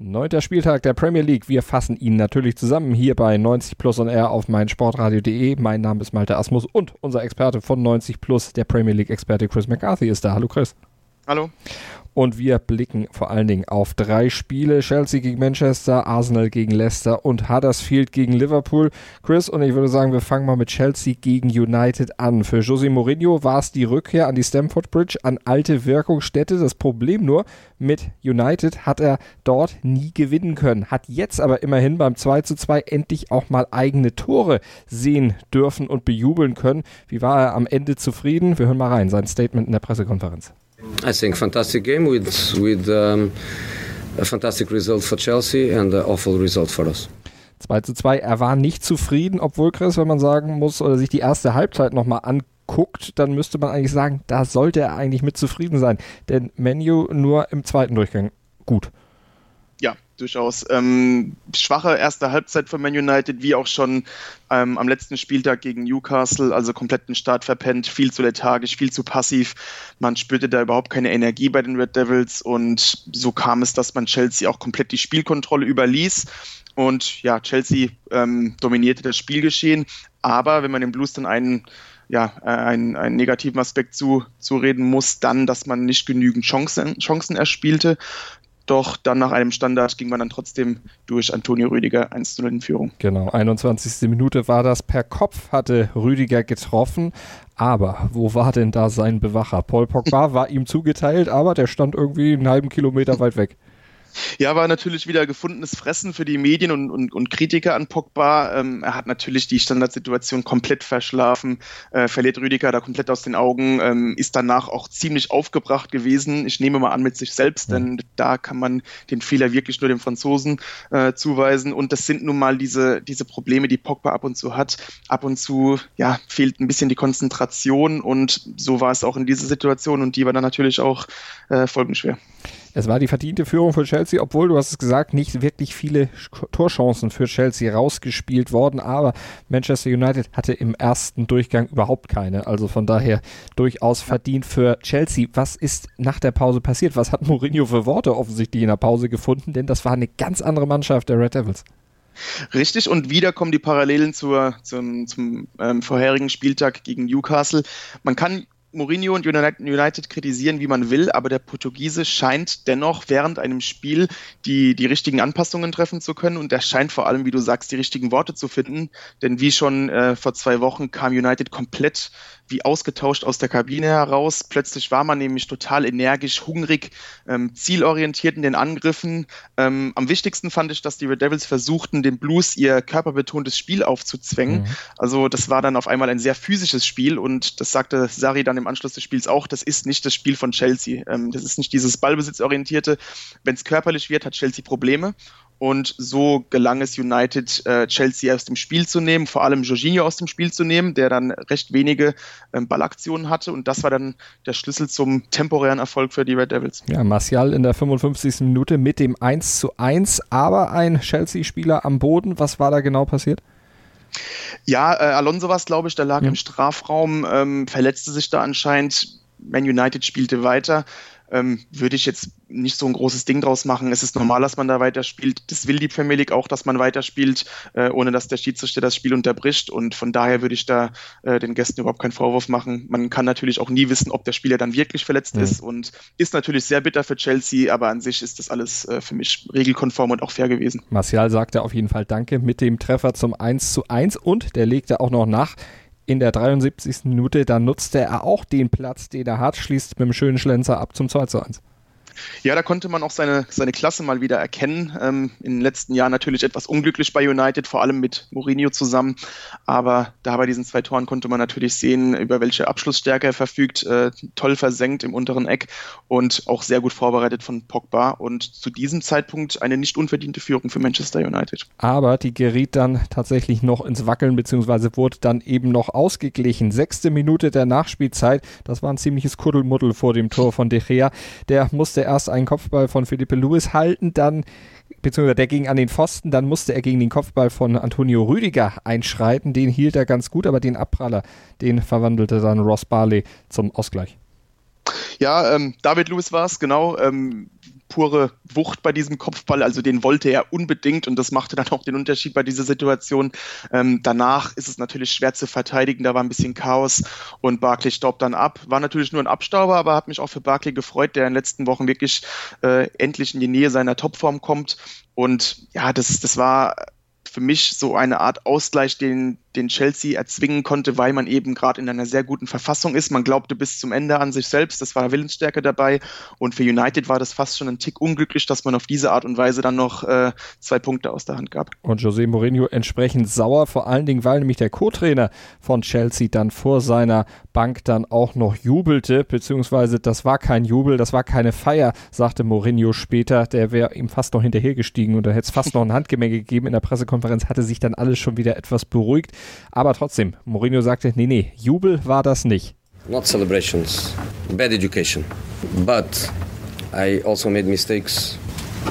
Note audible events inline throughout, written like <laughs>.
Neunter Spieltag der Premier League. Wir fassen ihn natürlich zusammen hier bei 90 Plus on Air auf meinsportradio.de. Mein Name ist Malte Asmus und unser Experte von 90 Plus, der Premier League-Experte Chris McCarthy ist da. Hallo Chris. Hallo. Und wir blicken vor allen Dingen auf drei Spiele. Chelsea gegen Manchester, Arsenal gegen Leicester und Huddersfield gegen Liverpool. Chris, und ich würde sagen, wir fangen mal mit Chelsea gegen United an. Für José Mourinho war es die Rückkehr an die Stamford Bridge, an alte Wirkungsstätte. Das Problem nur, mit United hat er dort nie gewinnen können. Hat jetzt aber immerhin beim 2 zu 2 endlich auch mal eigene Tore sehen dürfen und bejubeln können. Wie war er am Ende zufrieden? Wir hören mal rein, sein Statement in der Pressekonferenz. I think fantastic game with with um, a fantastic result for Chelsea and an awful result for us. 2 zu 2. Er war nicht zufrieden, obwohl Chris, wenn man sagen muss oder sich die erste Halbzeit nochmal anguckt, dann müsste man eigentlich sagen, da sollte er eigentlich mit zufrieden sein. Denn Menu nur im zweiten Durchgang gut durchaus. Ähm, schwache erste Halbzeit von Man United, wie auch schon ähm, am letzten Spieltag gegen Newcastle, also kompletten Start verpennt, viel zu lethargisch, viel zu passiv. Man spürte da überhaupt keine Energie bei den Red Devils und so kam es, dass man Chelsea auch komplett die Spielkontrolle überließ. Und ja, Chelsea ähm, dominierte das Spielgeschehen, aber wenn man den Blues dann einen ja, äh, einen, einen negativen Aspekt zu, zureden muss, dann, dass man nicht genügend Chancen, Chancen erspielte. Doch dann nach einem Standard ging man dann trotzdem durch Antonio Rüdiger 1 0 in Führung. Genau, 21. Minute war das. Per Kopf hatte Rüdiger getroffen. Aber wo war denn da sein Bewacher? Paul Pogba war ihm zugeteilt, aber der stand irgendwie einen halben Kilometer weit weg. Ja, war natürlich wieder gefundenes Fressen für die Medien und, und, und Kritiker an Pogba. Ähm, er hat natürlich die Standardsituation komplett verschlafen, äh, verliert Rüdiger da komplett aus den Augen, ähm, ist danach auch ziemlich aufgebracht gewesen. Ich nehme mal an mit sich selbst, denn da kann man den Fehler wirklich nur dem Franzosen äh, zuweisen. Und das sind nun mal diese, diese Probleme, die Pogba ab und zu hat. Ab und zu ja, fehlt ein bisschen die Konzentration und so war es auch in dieser Situation und die war dann natürlich auch äh, folgenschwer. Es war die verdiente Führung für Chelsea, obwohl, du hast es gesagt, nicht wirklich viele Torchancen für Chelsea rausgespielt worden, aber Manchester United hatte im ersten Durchgang überhaupt keine. Also von daher durchaus verdient für Chelsea. Was ist nach der Pause passiert? Was hat Mourinho für Worte offensichtlich in der Pause gefunden? Denn das war eine ganz andere Mannschaft der Red Devils. Richtig, und wieder kommen die Parallelen zur, zum, zum ähm, vorherigen Spieltag gegen Newcastle. Man kann Mourinho und United kritisieren, wie man will, aber der Portugiese scheint dennoch während einem Spiel die, die richtigen Anpassungen treffen zu können und er scheint vor allem, wie du sagst, die richtigen Worte zu finden. Denn wie schon äh, vor zwei Wochen kam United komplett wie ausgetauscht aus der Kabine heraus. Plötzlich war man nämlich total energisch, hungrig, ähm, zielorientiert in den Angriffen. Ähm, am wichtigsten fand ich, dass die Red Devils versuchten, den Blues ihr körperbetontes Spiel aufzuzwängen. Mhm. Also das war dann auf einmal ein sehr physisches Spiel und das sagte Sari dann im Anschluss des Spiels auch, das ist nicht das Spiel von Chelsea. Ähm, das ist nicht dieses Ballbesitzorientierte. Wenn es körperlich wird, hat Chelsea Probleme und so gelang es United, äh, Chelsea aus dem Spiel zu nehmen, vor allem Jorginho aus dem Spiel zu nehmen, der dann recht wenige Ballaktionen hatte. Und das war dann der Schlüssel zum temporären Erfolg für die Red Devils. Ja, Martial in der 55. Minute mit dem 1 zu 1, aber ein Chelsea-Spieler am Boden. Was war da genau passiert? Ja, äh, Alonso war es, glaube ich, der lag ja. im Strafraum, ähm, verletzte sich da anscheinend. Man United spielte weiter ähm, würde ich jetzt nicht so ein großes Ding draus machen. Es ist normal, dass man da weiterspielt. Das will die Premier League auch, dass man weiterspielt, äh, ohne dass der Schiedsrichter das Spiel unterbricht. Und von daher würde ich da äh, den Gästen überhaupt keinen Vorwurf machen. Man kann natürlich auch nie wissen, ob der Spieler dann wirklich verletzt mhm. ist und ist natürlich sehr bitter für Chelsea, aber an sich ist das alles äh, für mich regelkonform und auch fair gewesen. Martial sagte auf jeden Fall Danke mit dem Treffer zum 1 zu 1 und der legte auch noch nach in der 73. Minute, da nutzte er auch den Platz, den er hat, schließt mit dem schönen Schlenzer ab zum 2 zu 1. Ja, da konnte man auch seine, seine Klasse mal wieder erkennen. Ähm, in den letzten Jahren natürlich etwas unglücklich bei United, vor allem mit Mourinho zusammen. Aber da bei diesen zwei Toren konnte man natürlich sehen, über welche Abschlussstärke er verfügt. Äh, toll versenkt im unteren Eck und auch sehr gut vorbereitet von Pogba. Und zu diesem Zeitpunkt eine nicht unverdiente Führung für Manchester United. Aber die geriet dann tatsächlich noch ins Wackeln, beziehungsweise wurde dann eben noch ausgeglichen. Sechste Minute der Nachspielzeit. Das war ein ziemliches Kuddelmuddel vor dem Tor von De Gea. Der musste erst einen Kopfball von Felipe Luis halten, dann beziehungsweise der ging an den Pfosten, dann musste er gegen den Kopfball von Antonio Rüdiger einschreiten. Den hielt er ganz gut, aber den Abpraller, den verwandelte dann Ross Barley zum Ausgleich. Ja, ähm, David Lewis war es, genau. Ähm, pure Wucht bei diesem Kopfball. Also den wollte er unbedingt und das machte dann auch den Unterschied bei dieser Situation. Ähm, danach ist es natürlich schwer zu verteidigen. Da war ein bisschen Chaos und Barkley staubt dann ab. War natürlich nur ein Abstauber, aber hat mich auch für Barkley gefreut, der in den letzten Wochen wirklich äh, endlich in die Nähe seiner Topform kommt. Und ja, das, das war für mich so eine Art Ausgleich, den den Chelsea erzwingen konnte, weil man eben gerade in einer sehr guten Verfassung ist. Man glaubte bis zum Ende an sich selbst, das war Willensstärke dabei. Und für United war das fast schon ein Tick unglücklich, dass man auf diese Art und Weise dann noch äh, zwei Punkte aus der Hand gab. Und José Mourinho entsprechend sauer, vor allen Dingen, weil nämlich der Co-Trainer von Chelsea dann vor seiner Bank dann auch noch jubelte, beziehungsweise das war kein Jubel, das war keine Feier, sagte Mourinho später. Der wäre ihm fast noch hinterhergestiegen und da hätte es fast noch ein <laughs> Handgemenge gegeben. In der Pressekonferenz hatte sich dann alles schon wieder etwas beruhigt. Aber trotzdem, Mourinho sagte, nee, nee, Jubel war das nicht. Not celebrations, bad education. But I also made mistakes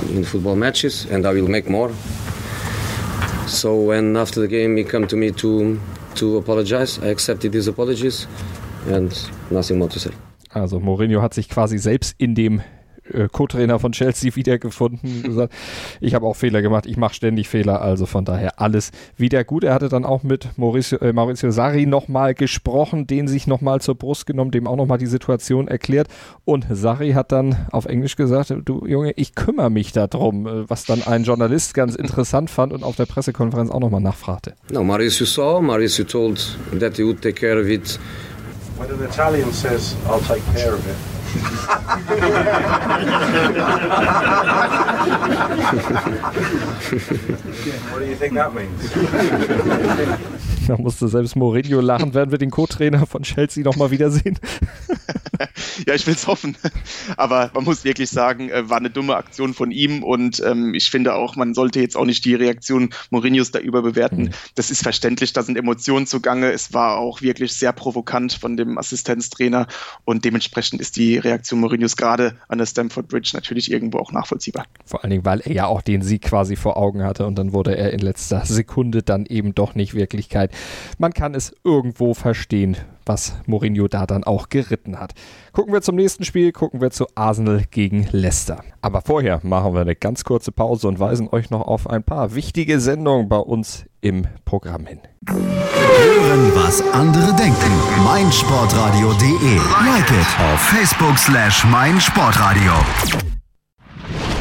in football matches and I will make more. So when after the game he come to me to to apologize, I accepted his apologies and nothing more to say. Also Mourinho hat sich quasi selbst in dem äh, Co-Trainer von Chelsea <laughs> wiedergefunden. gesagt, ich habe auch Fehler gemacht, ich mache ständig Fehler, also von daher alles wieder gut. Er hatte dann auch mit Mauricio, äh, Maurizio Sarri nochmal gesprochen, den sich nochmal zur Brust genommen, dem auch nochmal die Situation erklärt. Und Sarri hat dann auf Englisch gesagt, du Junge, ich kümmere mich darum, äh, was dann ein Journalist ganz interessant fand und auf der Pressekonferenz auch nochmal nachfragte. No, Mauricio saw, Mauricio told that he would take care of it. When an Italian says, I'll take care of it, <laughs> what do you think that means? Da musste selbst Mourinho lachen. Werden wir den Co-Trainer von Chelsea nochmal wiedersehen? <laughs> ja, ich will es hoffen. Aber man muss wirklich sagen, äh, war eine dumme Aktion von ihm und ähm, ich finde auch, man sollte jetzt auch nicht die Reaktion Mourinhos da überbewerten. Mhm. Das ist verständlich, da sind Emotionen zugange. Es war auch wirklich sehr provokant von dem Assistenztrainer und dementsprechend ist die Reaktion Mourinhos gerade an der Stamford Bridge natürlich irgendwo auch nachvollziehbar. Vor allen Dingen, weil er ja auch den Sieg quasi vor Augen hatte und dann wurde er in letzter Sekunde dann eben doch nicht Wirklichkeit. Man kann es irgendwo verstehen, was Mourinho da dann auch geritten hat. Gucken wir zum nächsten Spiel, gucken wir zu Arsenal gegen Leicester. Aber vorher machen wir eine ganz kurze Pause und weisen euch noch auf ein paar wichtige Sendungen bei uns im Programm hin. Hören, was andere denken. meinsportradio.de. Like it auf Facebook slash meinsportradio.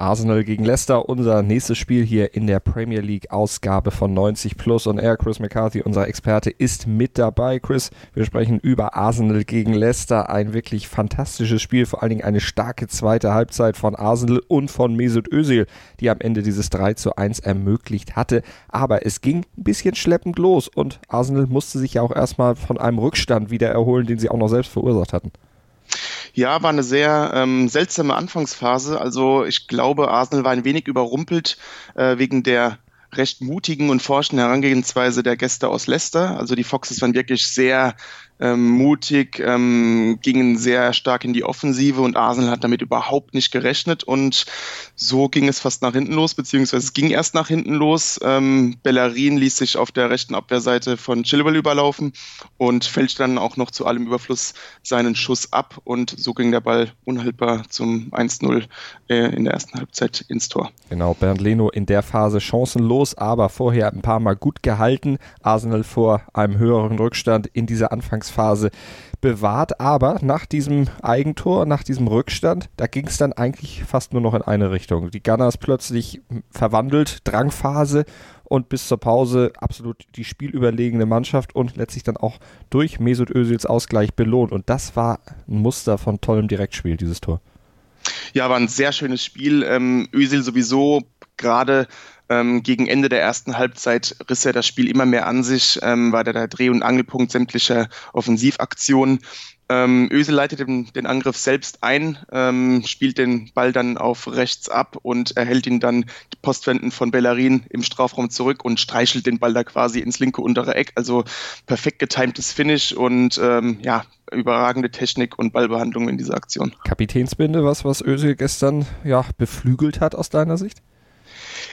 Arsenal gegen Leicester, unser nächstes Spiel hier in der Premier League Ausgabe von 90 Plus und er, Chris McCarthy, unser Experte, ist mit dabei. Chris, wir sprechen über Arsenal gegen Leicester, ein wirklich fantastisches Spiel, vor allen Dingen eine starke zweite Halbzeit von Arsenal und von Mesut Özil, die am Ende dieses 3 zu 1 ermöglicht hatte, aber es ging ein bisschen schleppend los und Arsenal musste sich ja auch erstmal von einem Rückstand wieder erholen, den sie auch noch selbst verursacht hatten. Ja, war eine sehr ähm, seltsame Anfangsphase. Also ich glaube, Arsenal war ein wenig überrumpelt äh, wegen der recht mutigen und forschenden Herangehensweise der Gäste aus Leicester. Also die Foxes waren wirklich sehr ähm, mutig, ähm, gingen sehr stark in die Offensive und Arsenal hat damit überhaupt nicht gerechnet und so ging es fast nach hinten los, beziehungsweise es ging erst nach hinten los. Ähm, Bellerin ließ sich auf der rechten Abwehrseite von Chilwell überlaufen und fälschte dann auch noch zu allem Überfluss seinen Schuss ab und so ging der Ball unhaltbar zum 1-0 äh, in der ersten Halbzeit ins Tor. Genau, Bernd Leno in der Phase chancenlos, aber vorher ein paar Mal gut gehalten. Arsenal vor einem höheren Rückstand in dieser Anfangsphase bewahrt, aber nach diesem Eigentor, nach diesem Rückstand, da ging es dann eigentlich fast nur noch in eine Richtung. Die Gunners plötzlich verwandelt, Drangphase und bis zur Pause absolut die spielüberlegene Mannschaft und letztlich dann auch durch Mesut Özils Ausgleich belohnt. Und das war ein Muster von tollem Direktspiel, dieses Tor. Ja, war ein sehr schönes Spiel. Ähm, Özil sowieso gerade ähm, gegen Ende der ersten Halbzeit riss er das Spiel immer mehr an sich, ähm, war der, der Dreh- und Angelpunkt sämtlicher Offensivaktionen. Ähm, Ösel leitet den, den, Angriff selbst ein, ähm, spielt den Ball dann auf rechts ab und erhält ihn dann Postwenden von Bellerin im Strafraum zurück und streichelt den Ball da quasi ins linke untere Eck. Also perfekt getimtes Finish und ähm, ja, überragende Technik und Ballbehandlung in dieser Aktion. Kapitänsbinde, was, was Özil gestern ja, beflügelt hat aus deiner Sicht?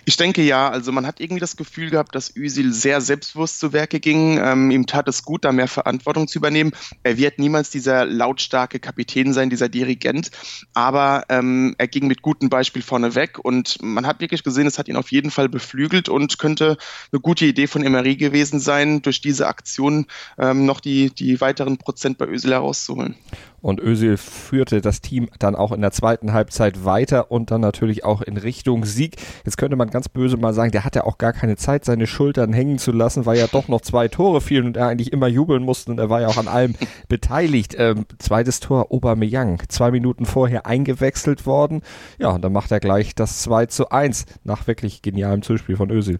Ich denke ja, also man hat irgendwie das Gefühl gehabt, dass Özil sehr selbstbewusst zu Werke ging. Ähm, ihm tat es gut, da mehr Verantwortung zu übernehmen. Er wird niemals dieser lautstarke Kapitän sein, dieser Dirigent, aber ähm, er ging mit gutem Beispiel vorne weg und man hat wirklich gesehen, es hat ihn auf jeden Fall beflügelt und könnte eine gute Idee von Emery gewesen sein, durch diese Aktion ähm, noch die, die weiteren Prozent bei Özil herauszuholen. Und Özil führte das Team dann auch in der zweiten Halbzeit weiter und dann natürlich auch in Richtung Sieg. Jetzt könnte man ganz böse mal sagen, der hatte auch gar keine Zeit, seine Schultern hängen zu lassen, weil ja doch noch zwei Tore fielen und er eigentlich immer jubeln musste und er war ja auch an allem <laughs> beteiligt. Ähm, zweites Tor, Aubameyang, zwei Minuten vorher eingewechselt worden. Ja, und dann macht er gleich das 2 zu 1 nach wirklich genialem Zuspiel von Özil.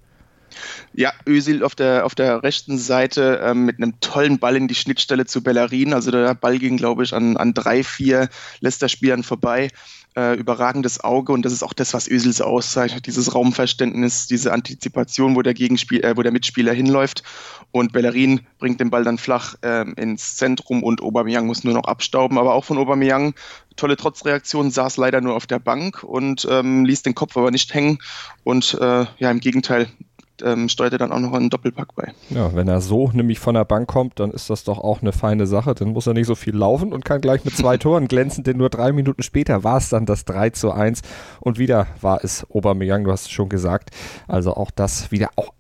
Ja, Özil auf der, auf der rechten Seite ähm, mit einem tollen Ball in die Schnittstelle zu Bellerin. Also der Ball ging, glaube ich, an, an drei, vier Leicester-Spielern vorbei. Äh, überragendes Auge und das ist auch das, was Özil so auszeichnet. Dieses Raumverständnis, diese Antizipation, wo der, Gegenspiel, äh, wo der Mitspieler hinläuft. Und Bellerin bringt den Ball dann flach äh, ins Zentrum und Aubameyang muss nur noch abstauben. Aber auch von Aubameyang tolle Trotzreaktion, saß leider nur auf der Bank und ähm, ließ den Kopf aber nicht hängen. Und äh, ja, im Gegenteil, ähm, steuert er dann auch noch einen Doppelpack bei. Ja, wenn er so nämlich von der Bank kommt, dann ist das doch auch eine feine Sache. Dann muss er nicht so viel laufen und kann gleich mit zwei <laughs> Toren glänzen, denn nur drei Minuten später war es dann das 3 zu 1 und wieder war es Aubameyang, du hast es schon gesagt. Also auch das wieder auch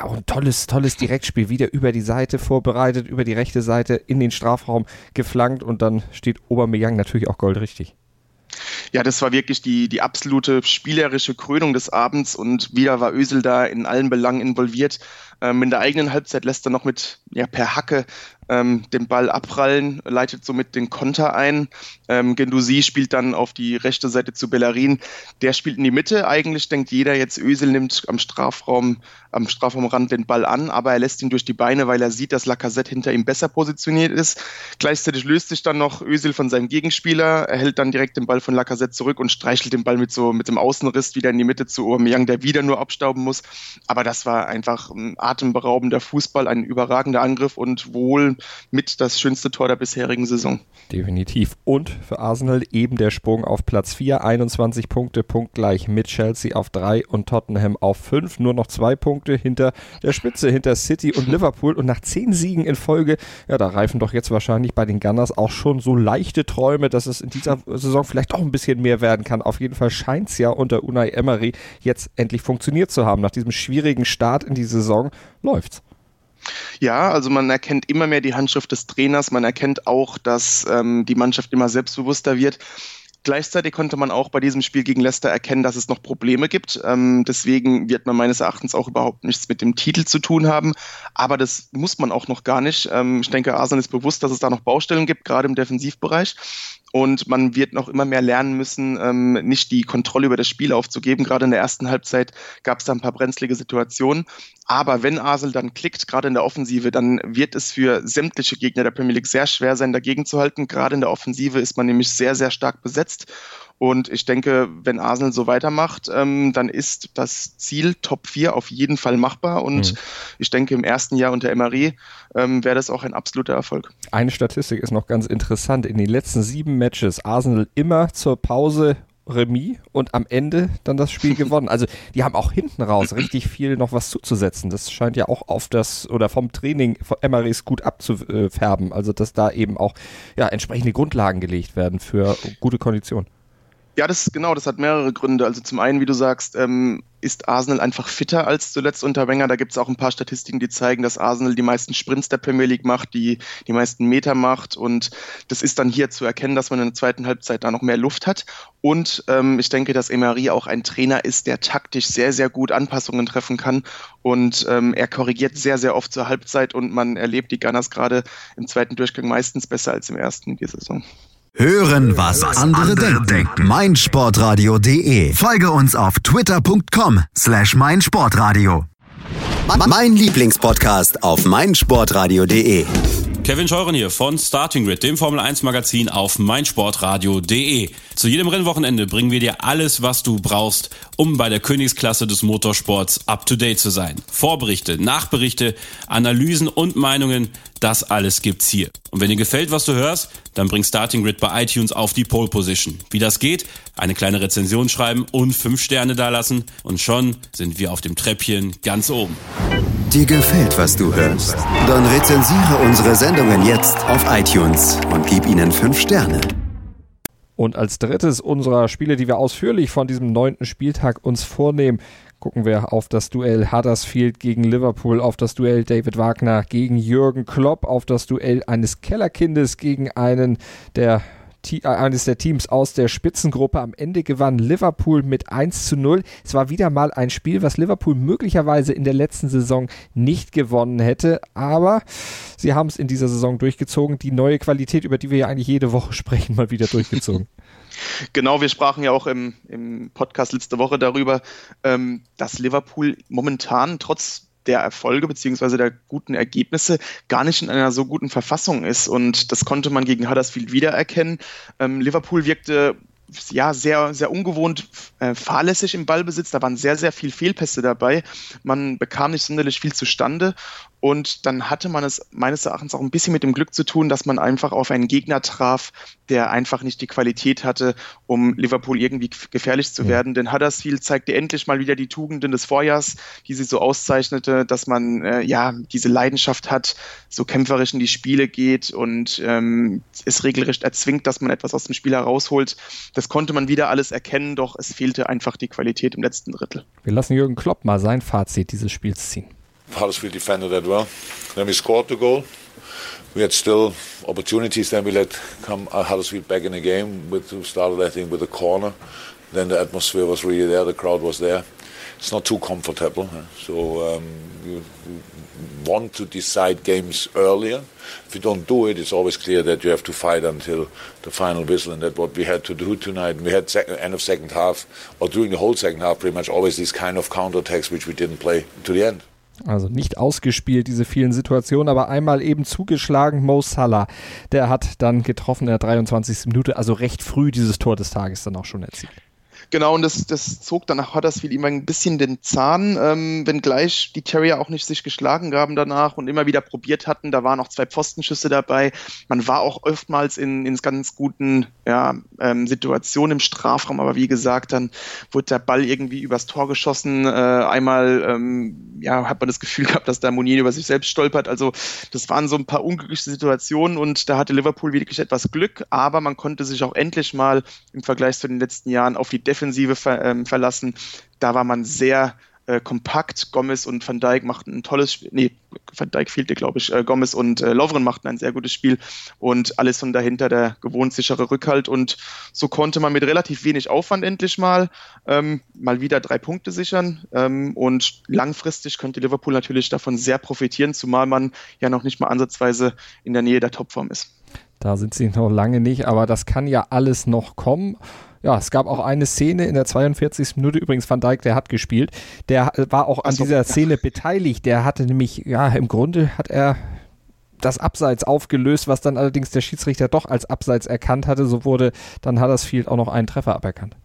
auch ein tolles, tolles Direktspiel, wieder über die Seite vorbereitet, über die rechte Seite in den Strafraum geflankt und dann steht Aubameyang natürlich auch goldrichtig. Ja, das war wirklich die, die absolute spielerische Krönung des Abends und wieder war Ösel da in allen Belangen involviert. Ähm, in der eigenen Halbzeit lässt er noch mit ja, per Hacke ähm, den Ball abprallen, leitet somit den Konter ein. Ähm, Gendusi spielt dann auf die rechte Seite zu Bellerin. Der spielt in die Mitte. Eigentlich denkt jeder jetzt, Ösel nimmt am Strafraum, am Strafraumrand den Ball an, aber er lässt ihn durch die Beine, weil er sieht, dass Lacazette hinter ihm besser positioniert ist. Gleichzeitig löst sich dann noch Ösel von seinem Gegenspieler, erhält dann direkt den Ball von Lacazette zurück und streichelt den Ball mit so mit dem Außenriss wieder in die Mitte zu Aubameyang, der wieder nur abstauben muss. Aber das war einfach ein atemberaubender Fußball, ein überragender Angriff und wohl mit das schönste Tor der bisherigen Saison. Definitiv. Und für Arsenal eben der Sprung auf Platz 4, 21 Punkte, punktgleich mit Chelsea auf 3 und Tottenham auf 5. Nur noch zwei Punkte hinter der Spitze, hinter City und Liverpool. Und nach zehn Siegen in Folge, ja, da reifen doch jetzt wahrscheinlich bei den Gunners auch schon so leichte Träume, dass es in dieser Saison vielleicht auch ein bisschen mehr werden kann. Auf jeden Fall scheint es ja unter Unai Emery jetzt endlich funktioniert zu haben. Nach diesem schwierigen Start in die Saison läuft's. Ja, also man erkennt immer mehr die Handschrift des Trainers. Man erkennt auch, dass ähm, die Mannschaft immer selbstbewusster wird. Gleichzeitig konnte man auch bei diesem Spiel gegen Leicester erkennen, dass es noch Probleme gibt. Ähm, deswegen wird man meines Erachtens auch überhaupt nichts mit dem Titel zu tun haben. Aber das muss man auch noch gar nicht. Ähm, ich denke, Arsenal ist bewusst, dass es da noch Baustellen gibt, gerade im Defensivbereich. Und man wird noch immer mehr lernen müssen, ähm, nicht die Kontrolle über das Spiel aufzugeben. Gerade in der ersten Halbzeit gab es da ein paar brenzlige Situationen. Aber wenn Arsenal dann klickt, gerade in der Offensive, dann wird es für sämtliche Gegner der Premier League sehr schwer sein, dagegen zu halten. Gerade in der Offensive ist man nämlich sehr, sehr stark besetzt. Und ich denke, wenn Arsenal so weitermacht, ähm, dann ist das Ziel Top 4 auf jeden Fall machbar. Und mhm. ich denke, im ersten Jahr unter Emery ähm, wäre das auch ein absoluter Erfolg. Eine Statistik ist noch ganz interessant. In den letzten sieben Matches Arsenal immer zur Pause Remis und am Ende dann das Spiel <laughs> gewonnen. Also die haben auch hinten raus richtig viel noch was zuzusetzen. Das scheint ja auch auf das oder vom Training von Emerys gut abzufärben. Also dass da eben auch ja, entsprechende Grundlagen gelegt werden für gute Konditionen. Ja, das genau, das hat mehrere Gründe. Also zum einen, wie du sagst, ähm, ist Arsenal einfach fitter als zuletzt unter Wenger. Da gibt es auch ein paar Statistiken, die zeigen, dass Arsenal die meisten Sprints der Premier League macht, die die meisten Meter macht. Und das ist dann hier zu erkennen, dass man in der zweiten Halbzeit da noch mehr Luft hat. Und ähm, ich denke, dass Emery auch ein Trainer ist, der taktisch sehr, sehr gut Anpassungen treffen kann. Und ähm, er korrigiert sehr, sehr oft zur Halbzeit und man erlebt die Gunners gerade im zweiten Durchgang meistens besser als im ersten die Saison. Hören, was andere denken. meinsportradio.de. Folge uns auf twitter.com slash meinsportradio. Mein Lieblingspodcast auf meinsportradio.de. Kevin Scheuren hier von Starting Grid, dem Formel 1 Magazin auf meinsportradio.de. Zu jedem Rennwochenende bringen wir dir alles, was du brauchst, um bei der Königsklasse des Motorsports up to date zu sein. Vorberichte, Nachberichte, Analysen und Meinungen, das alles gibt's hier. Und wenn dir gefällt, was du hörst, dann bring Starting Grid bei iTunes auf die Pole Position. Wie das geht? Eine kleine Rezension schreiben und fünf Sterne dalassen und schon sind wir auf dem Treppchen ganz oben. Dir gefällt, was du hörst? Dann rezensiere unsere Sendungen jetzt auf iTunes und gib ihnen fünf Sterne. Und als drittes unserer Spiele, die wir ausführlich von diesem neunten Spieltag uns vornehmen, gucken wir auf das Duell Huddersfield gegen Liverpool, auf das Duell David Wagner gegen Jürgen Klopp, auf das Duell eines Kellerkindes gegen einen der äh, eines der Teams aus der Spitzengruppe. Am Ende gewann Liverpool mit 1 zu 0. Es war wieder mal ein Spiel, was Liverpool möglicherweise in der letzten Saison nicht gewonnen hätte, aber sie haben es in dieser Saison durchgezogen. Die neue Qualität, über die wir ja eigentlich jede Woche <laughs> sprechen, mal wieder durchgezogen. <laughs> Genau, wir sprachen ja auch im, im Podcast letzte Woche darüber, ähm, dass Liverpool momentan trotz der Erfolge beziehungsweise der guten Ergebnisse gar nicht in einer so guten Verfassung ist. Und das konnte man gegen Huddersfield wiedererkennen. Ähm, Liverpool wirkte ja, sehr, sehr ungewohnt äh, fahrlässig im Ballbesitz. Da waren sehr, sehr viel Fehlpässe dabei. Man bekam nicht sonderlich viel zustande. Und dann hatte man es meines Erachtens auch ein bisschen mit dem Glück zu tun, dass man einfach auf einen Gegner traf, der einfach nicht die Qualität hatte, um Liverpool irgendwie gefährlich zu werden. Denn Huddersfield zeigte endlich mal wieder die Tugenden des Vorjahrs, die sie so auszeichnete, dass man äh, ja diese Leidenschaft hat, so kämpferisch in die Spiele geht und ähm, es regelrecht erzwingt, dass man etwas aus dem Spiel herausholt. Das konnte man wieder alles erkennen, doch es fehlte einfach die Qualität im letzten Drittel. Wir lassen Jürgen Klopp mal sein Fazit dieses Spiels ziehen. Huddersfield defended that well. Then we scored the goal. We had still opportunities. Then we let come uh, Huddersfield back in the game. With started I think with a corner. Then the atmosphere was really there. The crowd was there. It's not too comfortable. So um, you, want to decide games earlier. If you don't do it, it's always clear that you have to fight until the final whistle, and that's what we had to do tonight. We had sec- end of second half, or during the whole second half, pretty much always these kind of counter attacks which we didn't play to the end. Also nicht ausgespielt, diese vielen Situationen, aber einmal eben zugeschlagen. Mo Salah, der hat dann getroffen in der 23. Minute, also recht früh dieses Tor des Tages dann auch schon erzielt. Genau, und das, das zog dann nach Huddersfield ihm ein bisschen den Zahn, ähm, wenngleich die Terrier auch nicht sich geschlagen gaben danach und immer wieder probiert hatten. Da waren noch zwei Pfostenschüsse dabei. Man war auch oftmals in, in ganz guten ja, ähm, Situationen im Strafraum, aber wie gesagt, dann wurde der Ball irgendwie übers Tor geschossen. Äh, einmal ähm, ja, hat man das Gefühl <laughs> gehabt, dass der Monier über sich selbst stolpert. Also das waren so ein paar unglückliche Situationen und da hatte Liverpool wirklich etwas Glück, aber man konnte sich auch endlich mal im Vergleich zu den letzten Jahren auf die Defensive Defensive ver, ähm, verlassen. Da war man sehr äh, kompakt. Gomez und Van Dijk machten ein tolles Spiel. Nee, Van Dijk fehlte, glaube ich. Äh, Gomez und äh, Lovren machten ein sehr gutes Spiel und alles von dahinter der gewohnt sichere Rückhalt. Und so konnte man mit relativ wenig Aufwand endlich mal ähm, mal wieder drei Punkte sichern. Ähm, und langfristig könnte Liverpool natürlich davon sehr profitieren, zumal man ja noch nicht mal ansatzweise in der Nähe der Topform ist. Da sind sie noch lange nicht, aber das kann ja alles noch kommen. Ja, es gab auch eine Szene in der 42. Minute, übrigens Van Dijk, der hat gespielt, der war auch an so, dieser Szene beteiligt. Der hatte nämlich, ja, im Grunde hat er das Abseits aufgelöst, was dann allerdings der Schiedsrichter doch als Abseits erkannt hatte. So wurde dann Huddersfield auch noch einen Treffer aberkannt.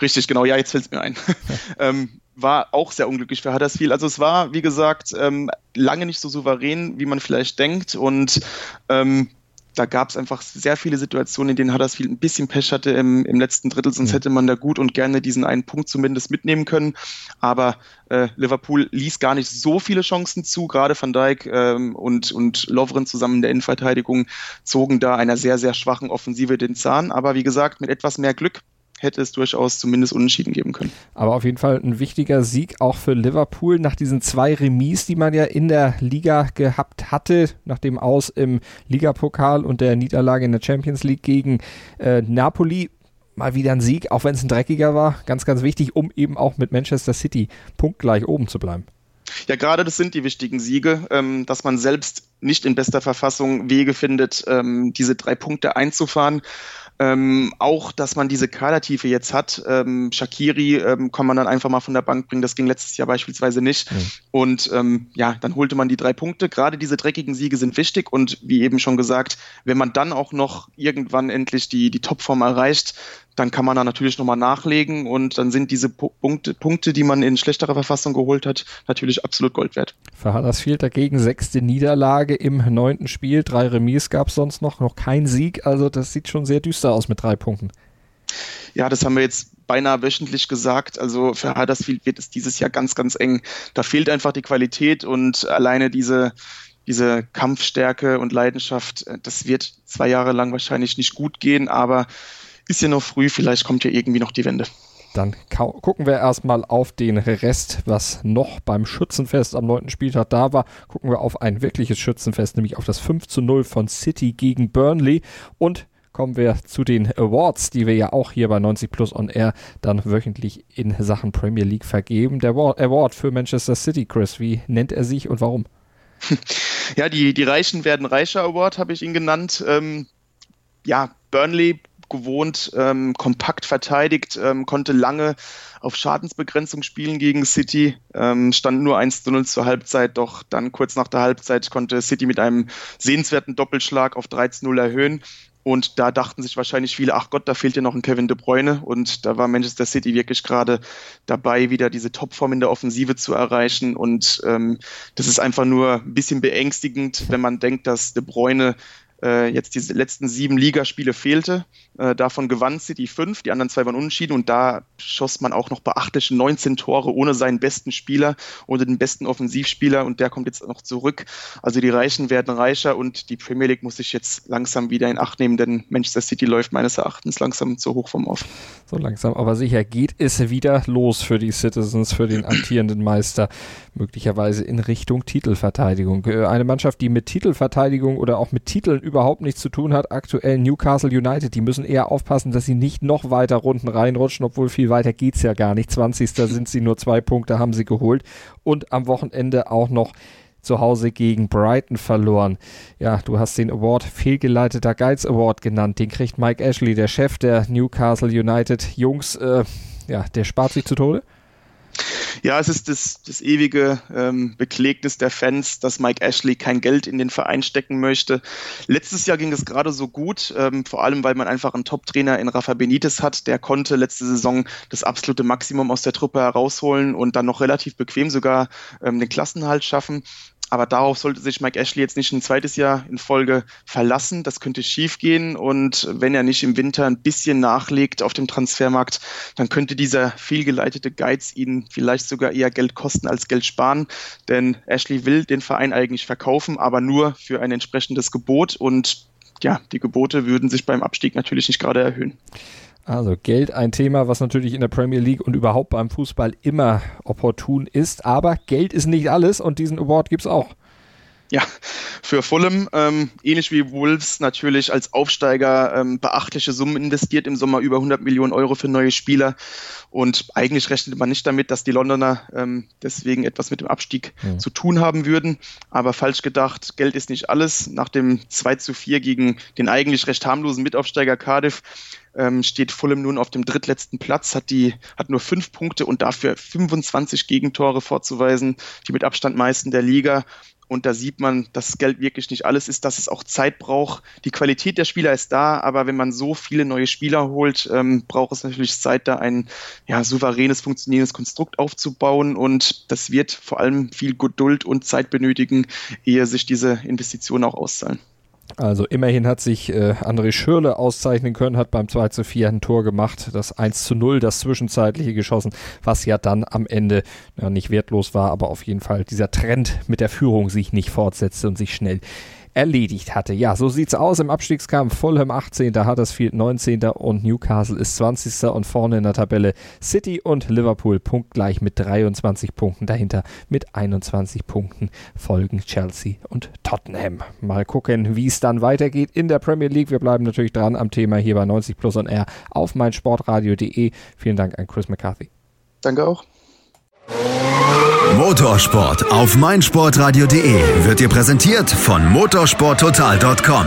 Richtig, genau. Ja, jetzt fällt es mir ein. <laughs> ähm, war auch sehr unglücklich für Huddersfield. Also es war, wie gesagt, ähm, lange nicht so souverän, wie man vielleicht denkt. Und ähm, da gab es einfach sehr viele Situationen, in denen Huddersfield ein bisschen Pech hatte im, im letzten Drittel, sonst hätte man da gut und gerne diesen einen Punkt zumindest mitnehmen können. Aber äh, Liverpool ließ gar nicht so viele Chancen zu, gerade Van Dijk ähm, und, und Lovren zusammen in der Innenverteidigung zogen da einer sehr, sehr schwachen Offensive den Zahn. Aber wie gesagt, mit etwas mehr Glück hätte es durchaus zumindest unentschieden geben können. Aber auf jeden Fall ein wichtiger Sieg auch für Liverpool nach diesen zwei Remis, die man ja in der Liga gehabt hatte, nach dem Aus im Ligapokal und der Niederlage in der Champions League gegen äh, Napoli. Mal wieder ein Sieg, auch wenn es ein dreckiger war. Ganz, ganz wichtig, um eben auch mit Manchester City punktgleich oben zu bleiben. Ja, gerade das sind die wichtigen Siege, ähm, dass man selbst nicht in bester Verfassung Wege findet, ähm, diese drei Punkte einzufahren. Ähm, auch, dass man diese Kadertiefe jetzt hat. Ähm, Shakiri ähm, kann man dann einfach mal von der Bank bringen. Das ging letztes Jahr beispielsweise nicht. Mhm. Und ähm, ja, dann holte man die drei Punkte. Gerade diese dreckigen Siege sind wichtig. Und wie eben schon gesagt, wenn man dann auch noch irgendwann endlich die, die Topform erreicht, dann kann man da natürlich nochmal nachlegen und dann sind diese Punkte, Punkte, die man in schlechterer Verfassung geholt hat, natürlich absolut Gold wert. Für Huddersfield dagegen sechste Niederlage im neunten Spiel, drei Remis gab es sonst noch, noch kein Sieg, also das sieht schon sehr düster aus mit drei Punkten. Ja, das haben wir jetzt beinahe wöchentlich gesagt. Also für Huddersfield wird es dieses Jahr ganz, ganz eng. Da fehlt einfach die Qualität und alleine diese, diese Kampfstärke und Leidenschaft, äh, das wird zwei Jahre lang wahrscheinlich nicht gut gehen, aber ist ja noch früh, vielleicht kommt ja irgendwie noch die Wende. Dann gucken wir erstmal auf den Rest, was noch beim Schützenfest am 9. Spieltag da war. Gucken wir auf ein wirkliches Schützenfest, nämlich auf das 5 zu 0 von City gegen Burnley. Und kommen wir zu den Awards, die wir ja auch hier bei 90 Plus on Air dann wöchentlich in Sachen Premier League vergeben. Der Award für Manchester City, Chris, wie nennt er sich und warum? <laughs> Ja, die, die Reichen werden reicher Award, habe ich ihn genannt. Ähm, ja, Burnley gewohnt, ähm, kompakt verteidigt, ähm, konnte lange auf Schadensbegrenzung spielen gegen City, ähm, stand nur 1 zu 0 zur Halbzeit, doch dann kurz nach der Halbzeit konnte City mit einem sehenswerten Doppelschlag auf 3 zu 0 erhöhen. Und da dachten sich wahrscheinlich viele, ach Gott, da fehlt ja noch ein Kevin De Bruyne. Und da war Manchester City wirklich gerade dabei, wieder diese Topform in der Offensive zu erreichen. Und ähm, das ist einfach nur ein bisschen beängstigend, wenn man denkt, dass De Bruyne äh, jetzt diese letzten sieben Ligaspiele fehlte. Äh, davon gewann City fünf, die anderen zwei waren unentschieden und da schoss man auch noch beachtliche 19 Tore ohne seinen besten Spieler, ohne den besten Offensivspieler und der kommt jetzt noch zurück. Also die Reichen werden reicher und die Premier League muss sich jetzt langsam wieder in Acht nehmen, denn Manchester City läuft meines Erachtens langsam zur Hochform auf. So langsam, aber sicher geht es wieder los für die Citizens, für den amtierenden Meister, möglicherweise in Richtung Titelverteidigung. Äh, eine Mannschaft, die mit Titelverteidigung oder auch mit Titeln überhaupt nichts zu tun hat, aktuell Newcastle United, die müssen eher aufpassen, dass sie nicht noch weiter Runden reinrutschen, obwohl viel weiter geht's ja gar nicht. 20. sind sie nur zwei Punkte, haben sie geholt. Und am Wochenende auch noch zu Hause gegen Brighton verloren. Ja, du hast den Award fehlgeleiteter Geiz Award genannt. Den kriegt Mike Ashley, der Chef der Newcastle United Jungs. Äh, ja, der spart sich zu Tode? Ja, es ist das, das ewige ähm, Beklägnis der Fans, dass Mike Ashley kein Geld in den Verein stecken möchte. Letztes Jahr ging es gerade so gut, ähm, vor allem weil man einfach einen Top-Trainer in Rafa Benitez hat. Der konnte letzte Saison das absolute Maximum aus der Truppe herausholen und dann noch relativ bequem sogar ähm, den Klassenhalt schaffen. Aber darauf sollte sich Mike Ashley jetzt nicht ein zweites Jahr in Folge verlassen. Das könnte schief gehen. Und wenn er nicht im Winter ein bisschen nachlegt auf dem Transfermarkt, dann könnte dieser fehlgeleitete Geiz ihn vielleicht sogar eher Geld kosten als Geld sparen. Denn Ashley will den Verein eigentlich verkaufen, aber nur für ein entsprechendes Gebot. Und ja, die Gebote würden sich beim Abstieg natürlich nicht gerade erhöhen. Also Geld ein Thema, was natürlich in der Premier League und überhaupt beim Fußball immer opportun ist. Aber Geld ist nicht alles und diesen Award gibt es auch. Ja, für Fulham, ähm, ähnlich wie Wolves, natürlich als Aufsteiger ähm, beachtliche Summen investiert, im Sommer über 100 Millionen Euro für neue Spieler. Und eigentlich rechnet man nicht damit, dass die Londoner ähm, deswegen etwas mit dem Abstieg ja. zu tun haben würden. Aber falsch gedacht, Geld ist nicht alles. Nach dem 2 zu 4 gegen den eigentlich recht harmlosen Mitaufsteiger Cardiff ähm, steht Fulham nun auf dem drittletzten Platz, hat die, hat nur fünf Punkte und dafür 25 Gegentore vorzuweisen, die mit Abstand meisten der Liga. Und da sieht man, dass Geld wirklich nicht alles ist, dass es auch Zeit braucht. Die Qualität der Spieler ist da, aber wenn man so viele neue Spieler holt, ähm, braucht es natürlich Zeit, da ein ja, souveränes, funktionierendes Konstrukt aufzubauen. Und das wird vor allem viel Geduld und Zeit benötigen, ehe sich diese Investitionen auch auszahlen. Also immerhin hat sich äh, André Schürle auszeichnen können, hat beim 2 zu 4 ein Tor gemacht, das 1 zu 0, das zwischenzeitliche geschossen, was ja dann am Ende ja, nicht wertlos war, aber auf jeden Fall dieser Trend mit der Führung sich nicht fortsetzte und sich schnell erledigt hatte. Ja, so sieht's aus im Abstiegskampf. Fulham 18., Huddersfield 19. und Newcastle ist 20. und vorne in der Tabelle City und Liverpool punktgleich mit 23 Punkten. Dahinter mit 21 Punkten folgen Chelsea und Tottenham. Mal gucken, wie es dann weitergeht in der Premier League. Wir bleiben natürlich dran am Thema hier bei 90 Plus und R auf meinsportradio.de. Vielen Dank an Chris McCarthy. Danke auch. Motorsport auf meinsportradio.de wird dir präsentiert von motorsporttotal.com.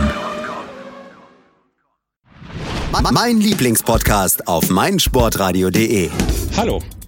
Mein Lieblingspodcast auf meinsportradio.de. Hallo,